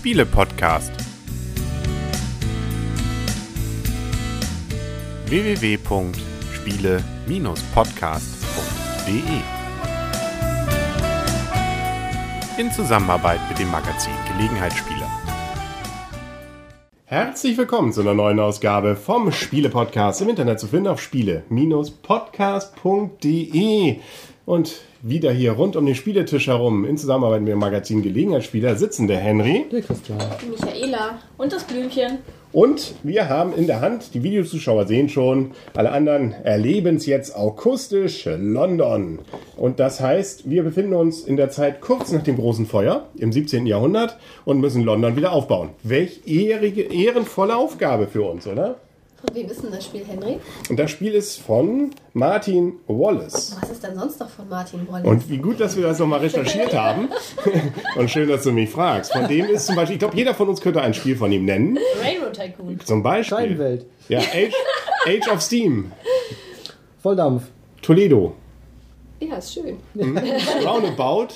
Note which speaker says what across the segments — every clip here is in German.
Speaker 1: Spiele-Podcast. www.spiele-podcast.de In Zusammenarbeit mit dem Magazin Gelegenheitsspieler.
Speaker 2: Herzlich willkommen zu einer neuen Ausgabe vom Spiele-Podcast im Internet zu finden auf spiele-podcast.de. Und wieder hier rund um den Spieletisch herum in Zusammenarbeit mit dem Magazin Gelegenheitsspieler sitzen der Henry,
Speaker 3: Der Christian.
Speaker 4: Die Michaela und das Blümchen.
Speaker 2: Und wir haben in der Hand, die Videozuschauer sehen schon, alle anderen erleben es jetzt akustisch, London. Und das heißt, wir befinden uns in der Zeit kurz nach dem großen Feuer im 17. Jahrhundert und müssen London wieder aufbauen. Welch ehrige, ehrenvolle Aufgabe für uns, oder?
Speaker 4: Von wem ist denn das Spiel, Henry?
Speaker 2: Und das Spiel ist von Martin Wallace.
Speaker 4: Was ist denn sonst noch von Martin Wallace?
Speaker 2: Und wie gut, dass wir das nochmal recherchiert haben. Und schön, dass du mich fragst. Von dem ist zum Beispiel, ich glaube, jeder von uns könnte ein Spiel von ihm nennen.
Speaker 4: Railroad Tycoon.
Speaker 2: Zum Beispiel.
Speaker 3: Scheinwelt.
Speaker 2: Ja, Age, Age of Steam.
Speaker 3: Volldampf.
Speaker 2: Toledo.
Speaker 4: Ja, ist schön.
Speaker 2: Roundabout.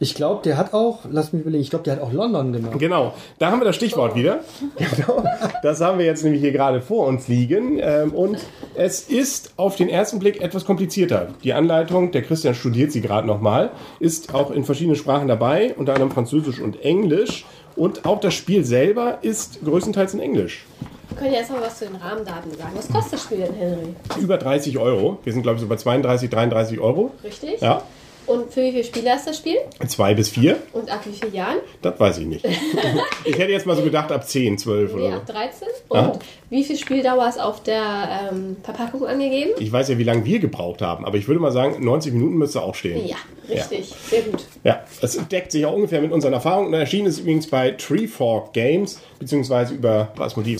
Speaker 3: Ich glaube, der hat auch, lass mich überlegen, ich glaube, der hat auch London gemacht.
Speaker 2: Genau, da haben wir das Stichwort wieder. Genau. Das haben wir jetzt nämlich hier gerade vor uns liegen. Ähm, Und es ist auf den ersten Blick etwas komplizierter. Die Anleitung, der Christian studiert sie gerade nochmal, ist auch in verschiedenen Sprachen dabei, unter anderem Französisch und Englisch. Und auch das Spiel selber ist größtenteils in Englisch.
Speaker 4: Wir können ja erstmal was zu den Rahmendaten sagen. Was kostet das Spiel denn, Henry?
Speaker 2: Über 30 Euro. Wir sind, glaube ich, so bei 32, 33 Euro.
Speaker 4: Richtig?
Speaker 2: Ja,
Speaker 4: Und für wie viele Spieler ist das Spiel?
Speaker 2: zwei bis vier.
Speaker 4: Und ab wie vielen Jahren?
Speaker 2: Das weiß ich nicht. Ich hätte jetzt mal so gedacht, ab 10, 12
Speaker 4: Nee,
Speaker 2: oder
Speaker 4: ab
Speaker 2: so.
Speaker 4: 13.
Speaker 2: Ah.
Speaker 4: Und wie viel Spieldauer ist auf der ähm, Verpackung angegeben?
Speaker 2: Ich weiß ja, wie lange wir gebraucht haben, aber ich würde mal sagen, 90 Minuten müsste auch stehen.
Speaker 4: Ja, richtig. Sehr gut.
Speaker 2: Ja, das deckt sich auch ungefähr mit unseren Erfahrungen. Und erschienen ist übrigens bei Treefork Games, beziehungsweise über Asmodee.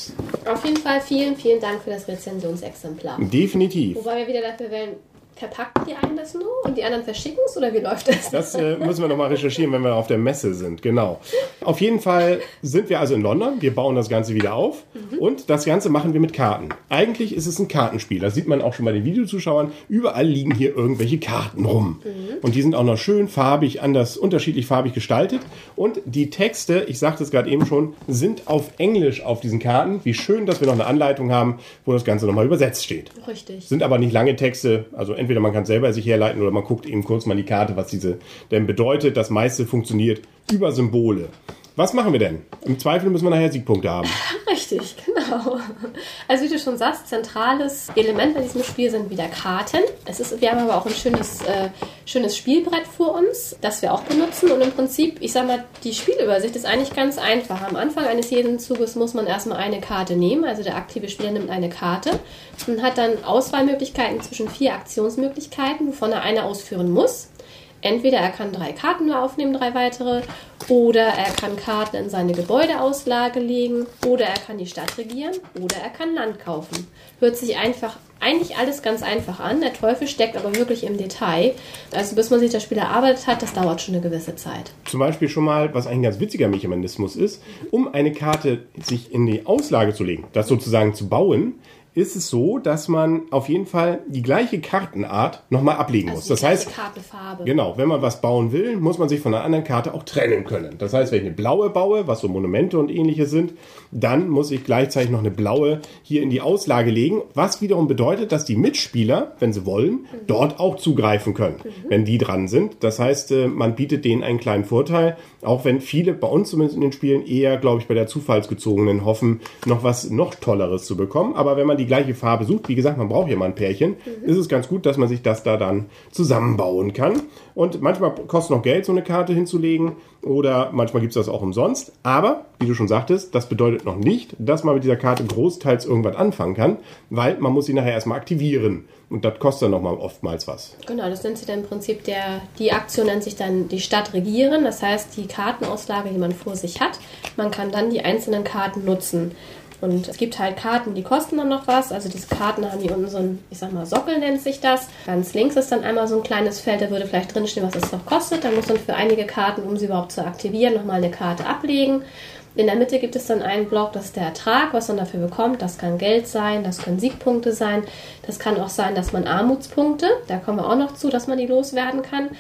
Speaker 4: Auf jeden Fall vielen, vielen Dank für das Rezensionsexemplar.
Speaker 2: Definitiv.
Speaker 4: Wobei wir wieder dafür wählen, verpacken die einen das nur und die anderen verschicken es oder wie läuft das?
Speaker 2: Das äh, müssen wir nochmal recherchieren, wenn wir auf der Messe sind. Genau. Auf jeden Fall sind wir also in London. Wir bauen das Ganze wieder auf. Und das Ganze machen wir mit Karten. Eigentlich ist es ein Kartenspiel. Das sieht man auch schon bei den Videozuschauern. Überall liegen hier irgendwelche Karten rum. Und die sind auch noch schön farbig, anders, unterschiedlich farbig gestaltet. Und die Texte, ich sagte es gerade eben schon, sind auf Englisch auf diesen Karten. Wie schön, dass wir noch eine Anleitung haben, wo das Ganze nochmal übersetzt steht.
Speaker 4: Richtig.
Speaker 2: Sind aber nicht lange Texte, also entweder man kann es selber sich herleiten oder man guckt eben kurz mal die Karte, was diese denn bedeutet. Das meiste funktioniert über Symbole. Was machen wir denn? Im Zweifel müssen wir nachher Siegpunkte haben.
Speaker 4: Richtig, genau. Also wie du schon sagst, zentrales Element bei diesem Spiel sind wieder Karten. Es ist, wir haben aber auch ein schönes, äh, schönes Spielbrett vor uns, das wir auch benutzen. Und im Prinzip, ich sag mal, die Spielübersicht ist eigentlich ganz einfach. Am Anfang eines jeden Zuges muss man erstmal eine Karte nehmen. Also der aktive Spieler nimmt eine Karte und hat dann Auswahlmöglichkeiten zwischen vier Aktionsmöglichkeiten, wovon er eine ausführen muss. Entweder er kann drei Karten nur aufnehmen, drei weitere, oder er kann Karten in seine Gebäudeauslage legen, oder er kann die Stadt regieren, oder er kann Land kaufen. Hört sich einfach, eigentlich alles ganz einfach an. Der Teufel steckt aber wirklich im Detail. Also bis man sich das Spiel erarbeitet hat, das dauert schon eine gewisse Zeit.
Speaker 2: Zum Beispiel schon mal, was ein ganz witziger Mechanismus ist, um eine Karte sich in die Auslage zu legen, das sozusagen zu bauen, ist es so, dass man auf jeden Fall die gleiche Kartenart nochmal ablegen muss.
Speaker 4: Also
Speaker 2: Das
Speaker 4: die
Speaker 2: heißt,
Speaker 4: Kartenfarbe.
Speaker 2: Genau, wenn man was bauen will, muss man sich von einer anderen Karte auch trennen können. Das heißt, wenn ich eine blaue baue, was so Monumente und ähnliches sind, dann muss ich gleichzeitig noch eine blaue hier in die Auslage legen, was wiederum bedeutet, dass die Mitspieler, wenn sie wollen, dort auch zugreifen können, wenn die dran sind. Das heißt, äh, man bietet denen einen kleinen Vorteil, auch wenn viele bei uns zumindest in den Spielen eher, glaube ich, bei der zufallsgezogenen hoffen, noch was noch Tolleres zu bekommen. Aber wenn man die gleiche Farbe sucht, wie gesagt, man braucht ja mal ein Pärchen, ist es ganz gut, dass man sich das da dann zusammenbauen kann. Und manchmal kostet noch Geld, so eine Karte hinzulegen. Oder manchmal gibt es das auch umsonst. Aber, wie du schon sagtest, das bedeutet noch nicht, dass man mit dieser Karte großteils irgendwas anfangen kann, weil man muss sie nachher erstmal aktivieren. Und das kostet dann nochmal oftmals was.
Speaker 4: Genau, das nennt sich dann im Prinzip der, die Aktion nennt sich dann die Stadt regieren. Das heißt, die Kartenauslage, die man vor sich hat, man kann dann die einzelnen Karten nutzen. Und es gibt halt Karten, die kosten dann noch was. Also diese Karten haben hier unten so ein, ich sag mal, Sockel nennt sich das. Ganz links ist dann einmal so ein kleines Feld, da würde vielleicht drinstehen, was es noch kostet. Da muss man für einige Karten, um sie überhaupt zu aktivieren, nochmal eine Karte ablegen. In der Mitte gibt es dann einen Block, das ist der Ertrag, was man dafür bekommt. Das kann Geld sein, das können Siegpunkte sein. Das kann auch sein, dass man Armutspunkte, da kommen wir auch noch zu, dass man die loswerden kann.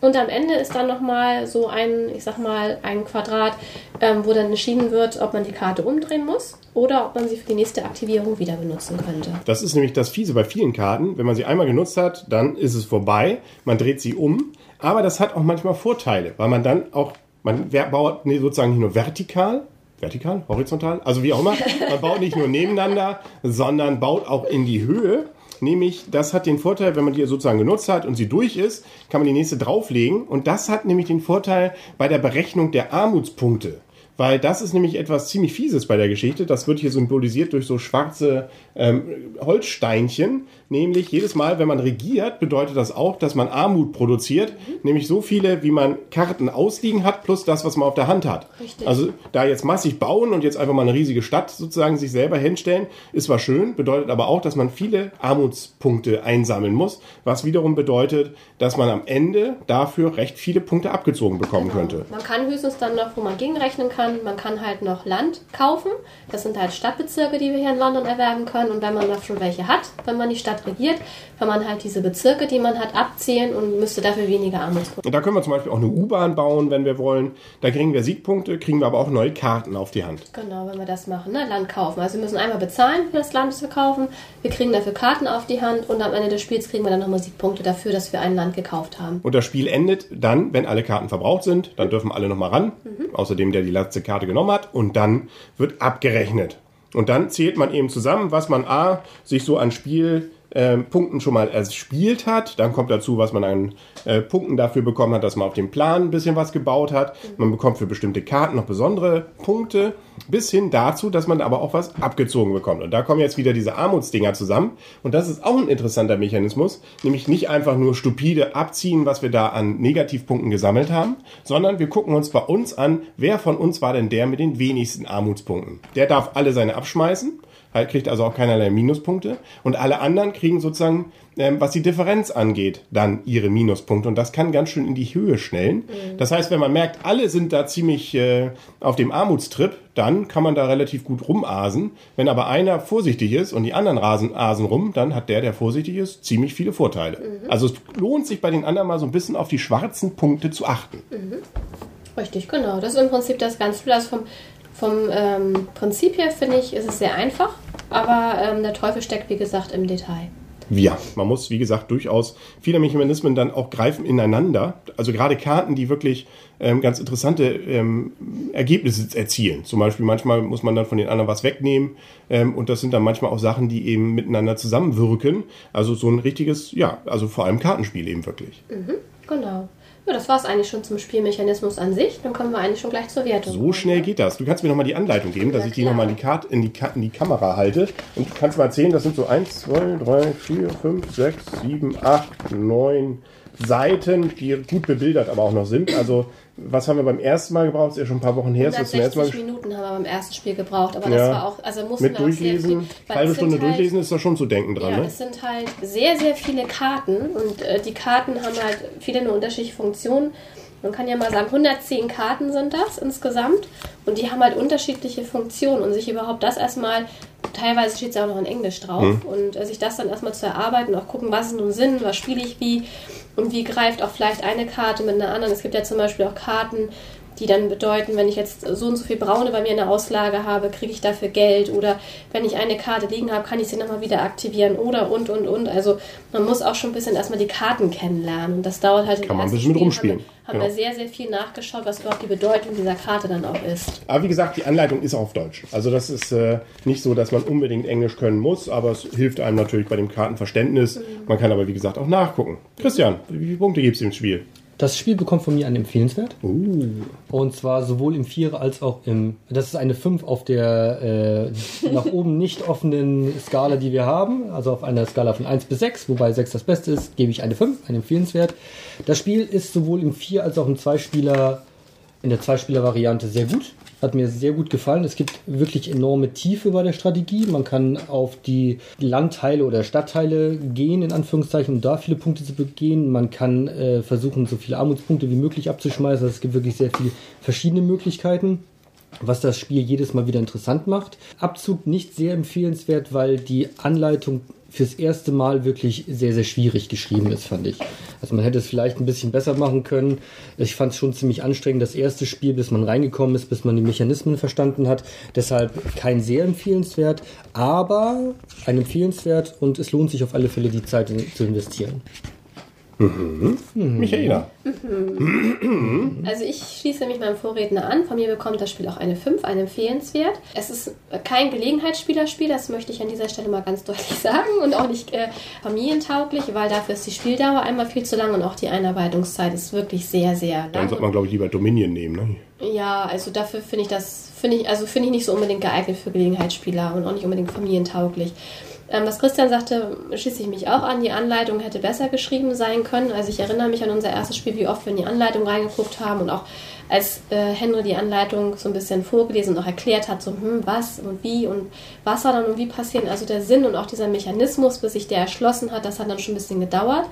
Speaker 4: Und am Ende ist dann nochmal so ein, ich sag mal, ein Quadrat, ähm, wo dann entschieden wird, ob man die Karte umdrehen muss oder ob man sie für die nächste Aktivierung wieder benutzen könnte.
Speaker 2: Das ist nämlich das Fiese bei vielen Karten. Wenn man sie einmal genutzt hat, dann ist es vorbei. Man dreht sie um. Aber das hat auch manchmal Vorteile, weil man dann auch, man baut nee, sozusagen nicht nur vertikal, vertikal, horizontal, also wie auch immer. Man baut nicht nur nebeneinander, sondern baut auch in die Höhe. Nämlich, das hat den Vorteil, wenn man die sozusagen genutzt hat und sie durch ist, kann man die nächste drauflegen. Und das hat nämlich den Vorteil bei der Berechnung der Armutspunkte. Weil das ist nämlich etwas ziemlich Fieses bei der Geschichte. Das wird hier symbolisiert durch so schwarze ähm, Holzsteinchen. Nämlich jedes Mal, wenn man regiert, bedeutet das auch, dass man Armut produziert. Mhm. Nämlich so viele, wie man Karten ausliegen hat, plus das, was man auf der Hand hat. Richtig. Also da jetzt massig bauen und jetzt einfach mal eine riesige Stadt sozusagen sich selber hinstellen, ist zwar schön, bedeutet aber auch, dass man viele Armutspunkte einsammeln muss. Was wiederum bedeutet, dass man am Ende dafür recht viele Punkte abgezogen bekommen genau. könnte.
Speaker 4: Man kann höchstens dann noch, wo man gegenrechnen kann, man kann halt noch Land kaufen. Das sind halt Stadtbezirke, die wir hier in London erwerben können. Und wenn man schon welche hat, wenn man die Stadt regiert, kann man halt diese Bezirke, die man hat, abzählen und müsste dafür weniger Armutspunkte.
Speaker 2: Da können wir zum Beispiel auch eine U-Bahn bauen, wenn wir wollen. Da kriegen wir Siegpunkte, kriegen wir aber auch neue Karten auf die Hand.
Speaker 4: Genau, wenn wir das machen, ne? Land kaufen. Also wir müssen einmal bezahlen für das Land, das wir kaufen. Wir kriegen dafür Karten auf die Hand und am Ende des Spiels kriegen wir dann nochmal Siegpunkte dafür, dass wir ein Land gekauft haben.
Speaker 2: Und das Spiel endet dann, wenn alle Karten verbraucht sind. Dann dürfen alle nochmal ran. Mhm. Außerdem, der die letzte Karte genommen hat. Und dann wird abgerechnet. Und dann zählt man eben zusammen, was man A, sich so an Spiel ähm, Punkten schon mal erspielt hat. Dann kommt dazu, was man an äh, Punkten dafür bekommen hat, dass man auf dem Plan ein bisschen was gebaut hat. Man bekommt für bestimmte Karten noch besondere Punkte, bis hin dazu, dass man aber auch was abgezogen bekommt. Und da kommen jetzt wieder diese Armutsdinger zusammen. Und das ist auch ein interessanter Mechanismus, nämlich nicht einfach nur stupide abziehen, was wir da an Negativpunkten gesammelt haben, sondern wir gucken uns bei uns an, wer von uns war denn der mit den wenigsten Armutspunkten. Der darf alle seine abschmeißen kriegt also auch keinerlei Minuspunkte. Und alle anderen kriegen sozusagen, ähm, was die Differenz angeht, dann ihre Minuspunkte. Und das kann ganz schön in die Höhe schnellen. Mhm. Das heißt, wenn man merkt, alle sind da ziemlich äh, auf dem Armutstrip, dann kann man da relativ gut rumasen. Wenn aber einer vorsichtig ist und die anderen rasen, asen rum, dann hat der, der vorsichtig ist, ziemlich viele Vorteile. Mhm. Also es lohnt sich bei den anderen mal so ein bisschen auf die schwarzen Punkte zu achten.
Speaker 4: Mhm. Richtig, genau. Das ist im Prinzip das ganz viel. Also vom vom ähm, Prinzip her finde ich, ist es sehr einfach, aber ähm, der Teufel steckt, wie gesagt, im Detail.
Speaker 2: Ja, man muss, wie gesagt, durchaus viele Mechanismen dann auch greifen ineinander. Also gerade Karten, die wirklich ähm, ganz interessante ähm, Ergebnisse erzielen. Zum Beispiel manchmal muss man dann von den anderen was wegnehmen ähm, und das sind dann manchmal auch Sachen, die eben miteinander zusammenwirken. Also so ein richtiges, ja, also vor allem Kartenspiel eben wirklich.
Speaker 4: Mhm, genau. Ja, das war es eigentlich schon zum Spielmechanismus an sich. Dann kommen wir eigentlich schon gleich zur Wertung.
Speaker 2: So schnell geht das. Du kannst mir nochmal die Anleitung geben, dass ja, ich die nochmal in, die in, die in die Kamera halte. Und du kannst mal erzählen, das sind so 1, 2, 3, 4, 5, 6, 7, 8, 9 Seiten, die gut bebildert aber auch noch sind. Also was haben wir beim ersten Mal gebraucht? Das ist ja schon ein paar Wochen her.
Speaker 4: 160 Minuten haben wir beim ersten Spiel gebraucht, aber das war auch, also mussten
Speaker 2: Mit
Speaker 4: wir
Speaker 2: durchlesen,
Speaker 4: viel,
Speaker 2: halbe Stunde halt, durchlesen ist da schon zu denken dran.
Speaker 4: Ja,
Speaker 2: ne?
Speaker 4: es sind halt sehr, sehr viele Karten und äh, die Karten haben halt viele eine unterschiedliche Funktionen. Man kann ja mal sagen, 110 Karten sind das insgesamt und die haben halt unterschiedliche Funktionen und sich überhaupt das erstmal, teilweise steht es ja auch noch in Englisch drauf mhm. und äh, sich das dann erstmal zu erarbeiten auch gucken, was ist nun Sinn, was spiele ich wie und wie greift auch vielleicht eine Karte mit einer anderen. Es gibt ja zum Beispiel auch Karten, die dann bedeuten, wenn ich jetzt so und so viel Braune bei mir in der Auslage habe, kriege ich dafür Geld oder wenn ich eine Karte liegen habe, kann ich sie nochmal wieder aktivieren oder und und und. Also man muss auch schon ein bisschen erstmal die Karten kennenlernen und das dauert halt.
Speaker 2: Kann man ein bisschen mit rumspielen. Haben,
Speaker 4: haben genau. wir sehr, sehr viel nachgeschaut, was überhaupt die Bedeutung dieser Karte dann auch ist.
Speaker 2: Aber wie gesagt, die Anleitung ist auf Deutsch. Also das ist äh, nicht so, dass man unbedingt Englisch können muss, aber es hilft einem natürlich bei dem Kartenverständnis. Mhm. Man kann aber wie gesagt auch nachgucken. Christian, wie viele Punkte gibt es im Spiel?
Speaker 3: Das Spiel bekommt von mir einen Empfehlenswert. Uh. Und zwar sowohl im Vierer als auch im. Das ist eine 5 auf der äh, nach oben nicht offenen Skala, die wir haben. Also auf einer Skala von 1 bis 6, wobei 6 das Beste ist, gebe ich eine 5, einen Empfehlenswert. Das Spiel ist sowohl im Vier- als auch im Zweispieler, in der Zweispieler-Variante sehr gut. Hat mir sehr gut gefallen. Es gibt wirklich enorme Tiefe bei der Strategie. Man kann auf die Landteile oder Stadtteile gehen, in Anführungszeichen, um da viele Punkte zu begehen. Man kann äh, versuchen, so viele Armutspunkte wie möglich abzuschmeißen. Also es gibt wirklich sehr viele verschiedene Möglichkeiten was das Spiel jedes Mal wieder interessant macht. Abzug nicht sehr empfehlenswert, weil die Anleitung fürs erste Mal wirklich sehr, sehr schwierig geschrieben ist, fand ich. Also man hätte es vielleicht ein bisschen besser machen können. Ich fand es schon ziemlich anstrengend, das erste Spiel, bis man reingekommen ist, bis man die Mechanismen verstanden hat. Deshalb kein sehr empfehlenswert, aber ein empfehlenswert und es lohnt sich auf alle Fälle die Zeit zu investieren.
Speaker 2: Mhm. Michaela.
Speaker 4: Also ich schließe mich meinem Vorredner an. Von mir bekommt das Spiel auch eine 5, ein empfehlenswert. Es ist kein Gelegenheitsspielerspiel, das möchte ich an dieser Stelle mal ganz deutlich sagen. Und auch nicht äh, familientauglich, weil dafür ist die Spieldauer einmal viel zu lang und auch die Einarbeitungszeit ist wirklich sehr, sehr lang.
Speaker 2: Dann sollte man, glaube ich, lieber Dominion nehmen. Ne?
Speaker 4: Ja, also dafür finde ich das, finde ich, also finde ich nicht so unbedingt geeignet für Gelegenheitsspieler und auch nicht unbedingt familientauglich. Ähm, was Christian sagte, schließe ich mich auch an. Die Anleitung hätte besser geschrieben sein können. Also ich erinnere mich an unser erstes Spiel, wie oft wir in die Anleitung reingeguckt haben und auch als äh, Henry die Anleitung so ein bisschen vorgelesen und auch erklärt hat, so hm, was und wie und was soll dann und wie passieren. Also der Sinn und auch dieser Mechanismus, bis sich der erschlossen hat, das hat dann schon ein bisschen gedauert.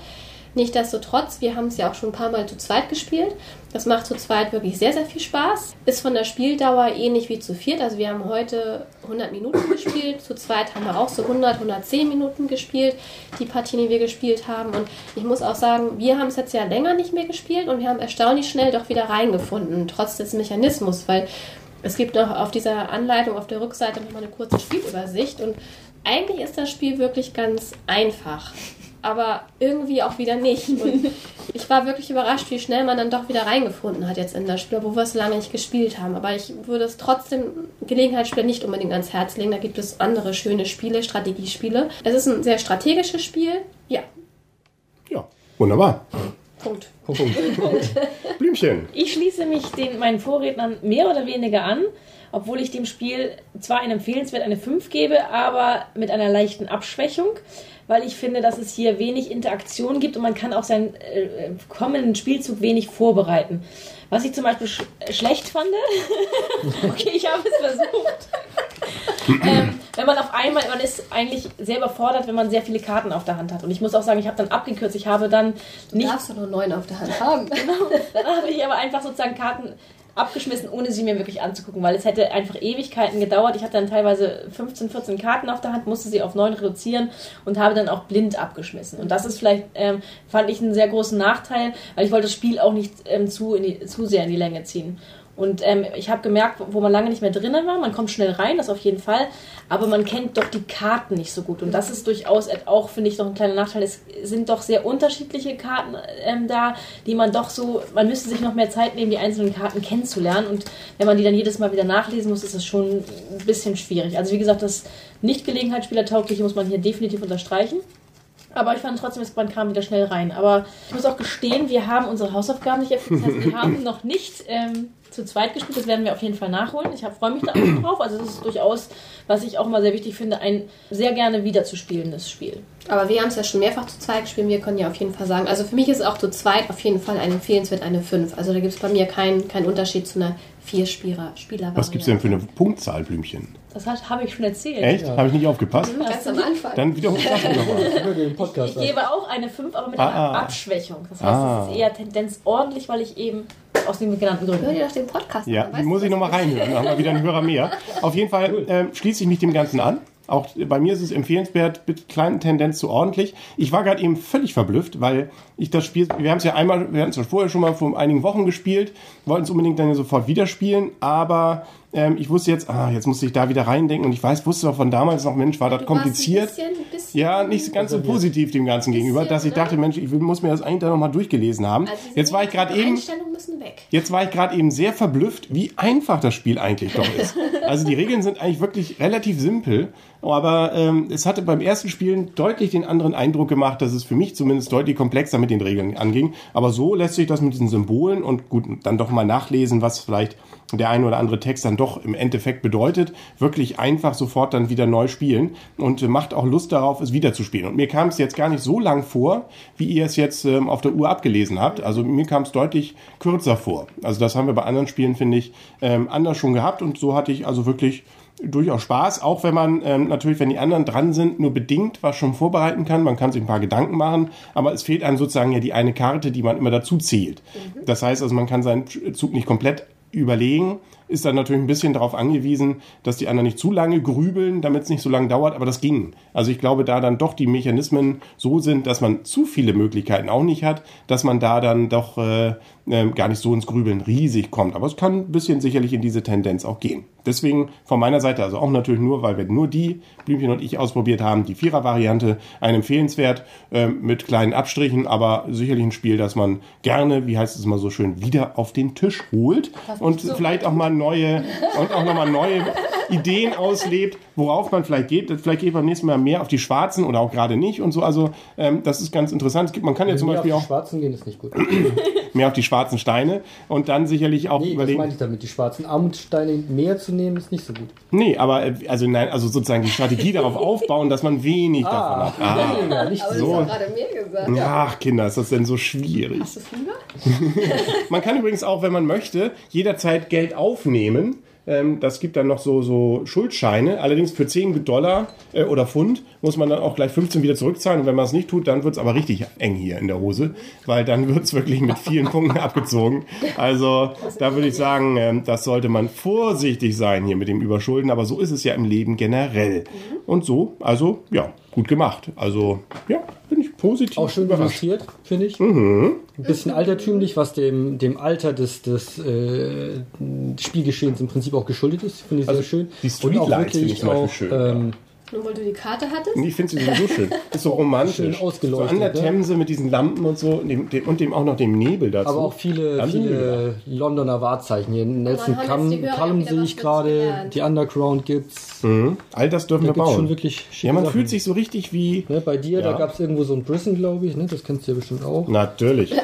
Speaker 4: Nichtsdestotrotz, wir haben es ja auch schon ein paar Mal zu zweit gespielt. Das macht zu zweit wirklich sehr, sehr viel Spaß. Ist von der Spieldauer ähnlich wie zu viert. Also wir haben heute 100 Minuten gespielt. Zu zweit haben wir auch so 100, 110 Minuten gespielt, die Partien, die wir gespielt haben. Und ich muss auch sagen, wir haben es jetzt ja länger nicht mehr gespielt und wir haben erstaunlich schnell doch wieder reingefunden, trotz des Mechanismus, weil es gibt noch auf dieser Anleitung auf der Rückseite nochmal eine kurze Spielübersicht und eigentlich ist das Spiel wirklich ganz einfach aber irgendwie auch wieder nicht. Und ich war wirklich überrascht, wie schnell man dann doch wieder reingefunden hat jetzt in das Spiel, wo wir es lange nicht gespielt haben. Aber ich würde es trotzdem Gelegenheitsspiel nicht unbedingt ans Herz legen. Da gibt es andere schöne Spiele, Strategiespiele. Es ist ein sehr strategisches Spiel. Ja.
Speaker 2: Ja, wunderbar.
Speaker 4: Punkt.
Speaker 2: Punkt. Punkt. Blümchen.
Speaker 5: Ich schließe mich den, meinen Vorrednern mehr oder weniger an, obwohl ich dem Spiel zwar ein empfehlenswert eine 5 gebe, aber mit einer leichten Abschwächung weil ich finde, dass es hier wenig Interaktion gibt und man kann auch seinen äh, kommenden Spielzug wenig vorbereiten. Was ich zum Beispiel sch schlecht fand, okay, ich habe es versucht. Ähm, wenn man auf einmal, man ist eigentlich sehr überfordert, wenn man sehr viele Karten auf der Hand hat. Und ich muss auch sagen, ich habe dann abgekürzt, ich habe dann nicht.
Speaker 4: Du darfst doch nur neun auf der Hand haben.
Speaker 5: genau. Dann habe ich aber einfach sozusagen Karten abgeschmissen, ohne sie mir wirklich anzugucken, weil es hätte einfach Ewigkeiten gedauert. Ich hatte dann teilweise 15, 14 Karten auf der Hand, musste sie auf 9 reduzieren und habe dann auch blind abgeschmissen. Und das ist vielleicht, ähm, fand ich einen sehr großen Nachteil, weil ich wollte das Spiel auch nicht ähm, zu, die, zu sehr in die Länge ziehen. Und ähm, ich habe gemerkt, wo man lange nicht mehr drinnen war, man kommt schnell rein, das auf jeden Fall, aber man kennt doch die Karten nicht so gut. Und das ist durchaus auch, finde ich, noch ein kleiner Nachteil. Es sind doch sehr unterschiedliche Karten ähm, da, die man doch so, man müsste sich noch mehr Zeit nehmen, die einzelnen Karten kennenzulernen. Und wenn man die dann jedes Mal wieder nachlesen muss, ist das schon ein bisschen schwierig. Also wie gesagt, das nicht Gelegenheitsspielertaugliche muss man hier definitiv unterstreichen. Aber ich fand trotzdem, man kam wieder schnell rein. Aber ich muss auch gestehen, wir haben unsere Hausaufgaben nicht erfüllt. Das heißt, wir haben noch nicht ähm, zu zweit gespielt. Das werden wir auf jeden Fall nachholen. Ich freue mich da auch drauf. Also es ist durchaus, was ich auch mal sehr wichtig finde, ein sehr gerne wiederzuspielendes Spiel.
Speaker 4: Aber wir haben es ja schon mehrfach zu zweit gespielt. Wir können ja auf jeden Fall sagen, also für mich ist auch zu zweit auf jeden Fall eine empfehlenswert eine 5. Also da gibt es bei mir keinen kein Unterschied zu einer Vier-Spieler. Spieler
Speaker 2: Was gibt es denn für eine Punktzahl, Blümchen?
Speaker 5: Das habe ich schon erzählt.
Speaker 2: Echt? Ja. Habe ich nicht aufgepasst?
Speaker 4: Mhm, ganz am Anfang.
Speaker 2: Dann wiederhole ich
Speaker 5: nochmal. Ich gebe auch eine 5, aber mit ah, einer ah. Abschwächung. Das heißt, ah. es ist eher Tendenz ordentlich, weil ich eben aus den genannten Gründen.
Speaker 4: Hör dir doch den Podcast
Speaker 2: ja, an. Ja, muss ich nochmal reinhören. Dann haben wir wieder einen Hörer mehr. Auf jeden Fall äh, schließe ich mich dem Ganzen an. Auch bei mir ist es empfehlenswert, mit kleinen Tendenz zu ordentlich. Ich war gerade eben völlig verblüfft, weil ich das Spiel, wir haben es ja einmal, wir hatten es vorher schon mal vor einigen Wochen gespielt, wollten es unbedingt dann sofort wieder spielen, aber ähm, ich wusste jetzt, ah, jetzt musste ich da wieder reindenken und ich weiß, wusste auch von damals noch, Mensch, war das kompliziert. Ein bisschen, ein bisschen ja, nicht ganz so positiv dem Ganzen gegenüber, dass ich dachte, Mensch, ich muss mir das eigentlich da nochmal durchgelesen haben. Also jetzt war ich gerade eben, jetzt war ich gerade eben sehr verblüfft, wie einfach das Spiel eigentlich doch ist. also die Regeln sind eigentlich wirklich relativ simpel, aber ähm, es hatte beim ersten Spielen deutlich den anderen Eindruck gemacht, dass es für mich zumindest deutlich komplexer mit den Regeln anging. Aber so lässt sich das mit diesen Symbolen und gut, dann doch mal nachlesen, was vielleicht der ein oder andere Text dann doch im Endeffekt bedeutet, wirklich einfach sofort dann wieder neu spielen und äh, macht auch Lust darauf, es wieder zu spielen. Und mir kam es jetzt gar nicht so lang vor, wie ihr es jetzt ähm, auf der Uhr abgelesen habt. Also mir kam es deutlich kürzer vor. Also das haben wir bei anderen Spielen, finde ich, ähm, anders schon gehabt und so hatte ich also wirklich durchaus Spaß, auch wenn man ähm, natürlich, wenn die anderen dran sind, nur bedingt was schon vorbereiten kann. Man kann sich ein paar Gedanken machen, aber es fehlt einem sozusagen ja die eine Karte, die man immer dazu zählt. Mhm. Das heißt also, man kann seinen Zug nicht komplett überlegen, ist dann natürlich ein bisschen darauf angewiesen, dass die anderen nicht zu lange grübeln, damit es nicht so lange dauert, aber das ging. Also ich glaube, da dann doch die Mechanismen so sind, dass man zu viele Möglichkeiten auch nicht hat, dass man da dann doch äh, äh, gar nicht so ins Grübeln riesig kommt. Aber es kann ein bisschen sicherlich in diese Tendenz auch gehen. Deswegen von meiner Seite, also auch natürlich nur, weil wir nur die, Blümchen und ich, ausprobiert haben, die Vierer-Variante, ein empfehlenswert äh, mit kleinen Abstrichen, aber sicherlich ein Spiel, das man gerne, wie heißt es mal so schön, wieder auf den Tisch holt und vielleicht auch mal neue und auch nochmal neue Ideen auslebt, worauf man vielleicht geht. Vielleicht geht beim nächsten Mal mehr auf die Schwarzen oder auch gerade nicht und so. Also ähm, das ist ganz interessant. Es gibt, man kann ja zum Beispiel
Speaker 3: auf die
Speaker 2: auch
Speaker 3: Schwarzen gehen ist nicht gut.
Speaker 2: mehr auf die schwarzen Steine und dann sicherlich auch
Speaker 3: Nee, das
Speaker 2: überlegen.
Speaker 3: meine ich damit. Die schwarzen Armutsteine mehr zu nehmen ist nicht so gut.
Speaker 2: Nee, aber äh, also nein, also sozusagen die Strategie darauf aufbauen, dass man wenig davon hat. Ah.
Speaker 3: weniger, nicht
Speaker 4: Aber
Speaker 3: so.
Speaker 4: das gerade mir gesagt.
Speaker 2: Ach, Kinder, ist das denn so schwierig?
Speaker 4: Hast du Fieber?
Speaker 2: Man kann übrigens auch, wenn man möchte, jederzeit Geld aufnehmen. Ähm, Das gibt dann noch so, so Schuldscheine. Allerdings für 10 Dollar äh, oder Pfund muss man dann auch gleich 15 wieder zurückzahlen. Und wenn man es nicht tut, dann wird es aber richtig eng hier in der Hose, weil dann wird es wirklich mit vielen Punkten abgezogen. Also da würde ich sagen, ähm, das sollte man vorsichtig sein hier mit dem Überschulden. Aber so ist es ja im Leben generell. Und so, also ja, gut gemacht. Also ja, positiv
Speaker 3: Auch schön
Speaker 2: überrascht.
Speaker 3: finde ich.
Speaker 2: Mhm.
Speaker 3: Ein bisschen altertümlich, was dem, dem Alter des, des äh, Spielgeschehens im Prinzip auch geschuldet ist. Finde ich sehr
Speaker 2: Also,
Speaker 3: schön.
Speaker 2: die Streetlights finde ich
Speaker 3: wirklich
Speaker 2: zum Beispiel
Speaker 3: auch,
Speaker 2: schön, ja.
Speaker 4: Nur weil du die Karte hattest?
Speaker 2: Ich finde sie sowieso schön. Ist so romantisch.
Speaker 3: Schön
Speaker 2: So
Speaker 3: ausgeleuchtet,
Speaker 2: an der
Speaker 3: ne?
Speaker 2: Themse mit diesen Lampen und so und dem, und dem auch noch dem Nebel dazu.
Speaker 3: Aber auch viele,
Speaker 2: Haben
Speaker 3: viele Londoner Wahrzeichen. Hier Nelson Callum, sehe ich gerade, die Underground gibt's.
Speaker 2: All das dürfen
Speaker 3: Da
Speaker 2: wir
Speaker 3: gibt's
Speaker 2: bauen.
Speaker 3: schon wirklich
Speaker 2: ja, man
Speaker 3: Sachen.
Speaker 2: fühlt sich so richtig wie.
Speaker 3: Ne, bei dir,
Speaker 2: Ja.
Speaker 3: da gab es irgendwo so ein Brisson, glaube ich. Ne? Das kennst du ja bestimmt auch.
Speaker 2: Natürlich.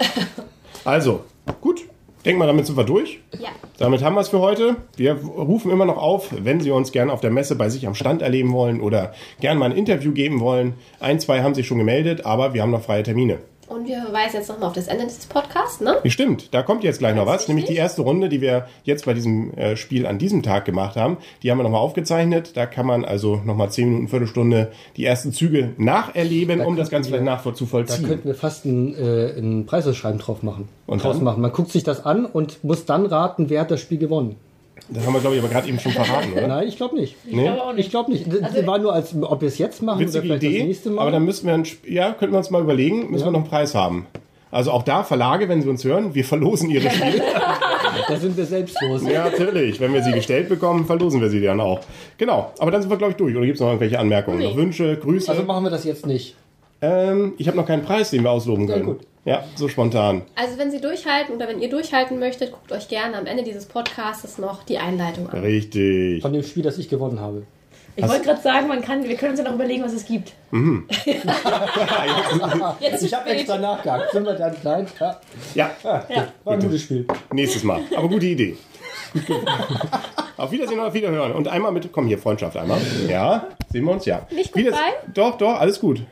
Speaker 2: Also, gut. Denk mal, damit sind wir durch.
Speaker 4: Ja.
Speaker 2: Damit haben wir es für heute. Wir rufen immer noch auf, wenn Sie uns gerne auf der Messe bei sich am Stand erleben wollen oder gerne mal ein Interview geben wollen. Ein, zwei haben sich schon gemeldet, aber wir haben noch freie Termine.
Speaker 4: Und wir verweisen jetzt nochmal auf das Ende des Podcasts, ne?
Speaker 2: Stimmt, da kommt jetzt gleich noch was. Nämlich die erste Runde, die wir jetzt bei diesem äh, Spiel an diesem Tag gemacht haben. Die haben wir nochmal aufgezeichnet. Da kann man also nochmal 10 Minuten, Viertelstunde die ersten Züge nacherleben, um das Ganze vielleicht nach zu
Speaker 3: Da könnten wir fast ein, äh, ein Preisausschreiben drauf machen.
Speaker 2: Und
Speaker 3: draus machen. Man guckt sich das an und muss dann raten, wer hat das Spiel gewonnen.
Speaker 2: Das haben wir, glaube ich, aber gerade eben schon verraten, oder?
Speaker 3: Nein, ich glaube nicht.
Speaker 5: Ich glaube auch
Speaker 3: Ich
Speaker 5: nicht.
Speaker 3: glaube nicht. Das
Speaker 5: Also-
Speaker 3: war nur als, ob wir es jetzt machen oder
Speaker 2: Witzige
Speaker 3: vielleicht das
Speaker 2: Idee,
Speaker 3: nächste Mal.
Speaker 2: aber dann müssten wir, ein, Sp- ja, könnten wir uns mal überlegen, müssen wir noch einen Preis haben. Also auch da, Verlage, wenn Sie uns hören, wir verlosen Ihre Spiele.
Speaker 3: da sind wir selbstlos.
Speaker 2: ja, natürlich. Wenn wir sie gestellt bekommen, verlosen wir sie dann auch. Genau. Aber dann sind wir, glaube ich, durch. Oder gibt es noch irgendwelche Anmerkungen? Noch Wünsche, Grüße?
Speaker 3: Also machen wir das jetzt nicht.
Speaker 2: ähm, ich habe noch keinen Preis, den wir ausloben können.
Speaker 3: gut.
Speaker 2: Ja, so spontan.
Speaker 4: Also wenn Sie durchhalten oder wenn ihr durchhalten möchtet, guckt euch gerne am Ende dieses Podcasts noch die Einleitung an.
Speaker 2: Richtig.
Speaker 3: Von dem Spiel, das ich gewonnen habe.
Speaker 5: Ich wollte gerade sagen, man kann, wir können uns ja noch überlegen, was es gibt. Jetzt zu
Speaker 3: Ich habe extra nachgehakt. Sind wir dann klein? Ja,
Speaker 2: Ja,
Speaker 5: Ja.
Speaker 3: war ein gutes Spiel.
Speaker 2: nächstes Mal. Aber gute Idee. auf Wiedersehen und auf Wiederhören. Und einmal mit, komm hier, Freundschaft einmal. Ja, sehen wir uns, ja.
Speaker 4: Nicht gut bei?
Speaker 2: Doch, doch, alles gut.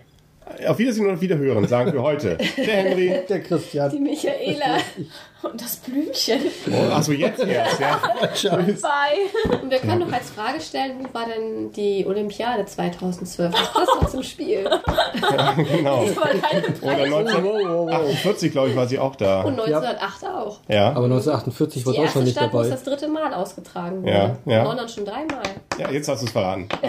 Speaker 2: Auf Wiedersehen und auf Wiederhören, sagen wir heute. Der Henry.
Speaker 3: Der Christian.
Speaker 4: Die Michaela.
Speaker 5: Und das Blümchen.
Speaker 2: Oh, achso, jetzt erst, ja.
Speaker 5: Bye.
Speaker 4: Und wir können noch als Frage stellen, wo war denn die Olympiade 2012? Das passt aus dem Spiel.
Speaker 2: Genau. Oder
Speaker 3: Wow, wow, wow.
Speaker 2: 1948, glaube ich, war sie auch da.
Speaker 4: Und 1908 auch.
Speaker 2: Ja,
Speaker 3: Aber 1948 war
Speaker 4: Die
Speaker 3: Deutschland nicht
Speaker 4: Stadt, wo es
Speaker 3: dabei.
Speaker 4: das dritte Mal ausgetragen wurde.
Speaker 2: Ja, ja.
Speaker 4: London schon dreimal.
Speaker 2: ja jetzt hast du es verraten. Ja.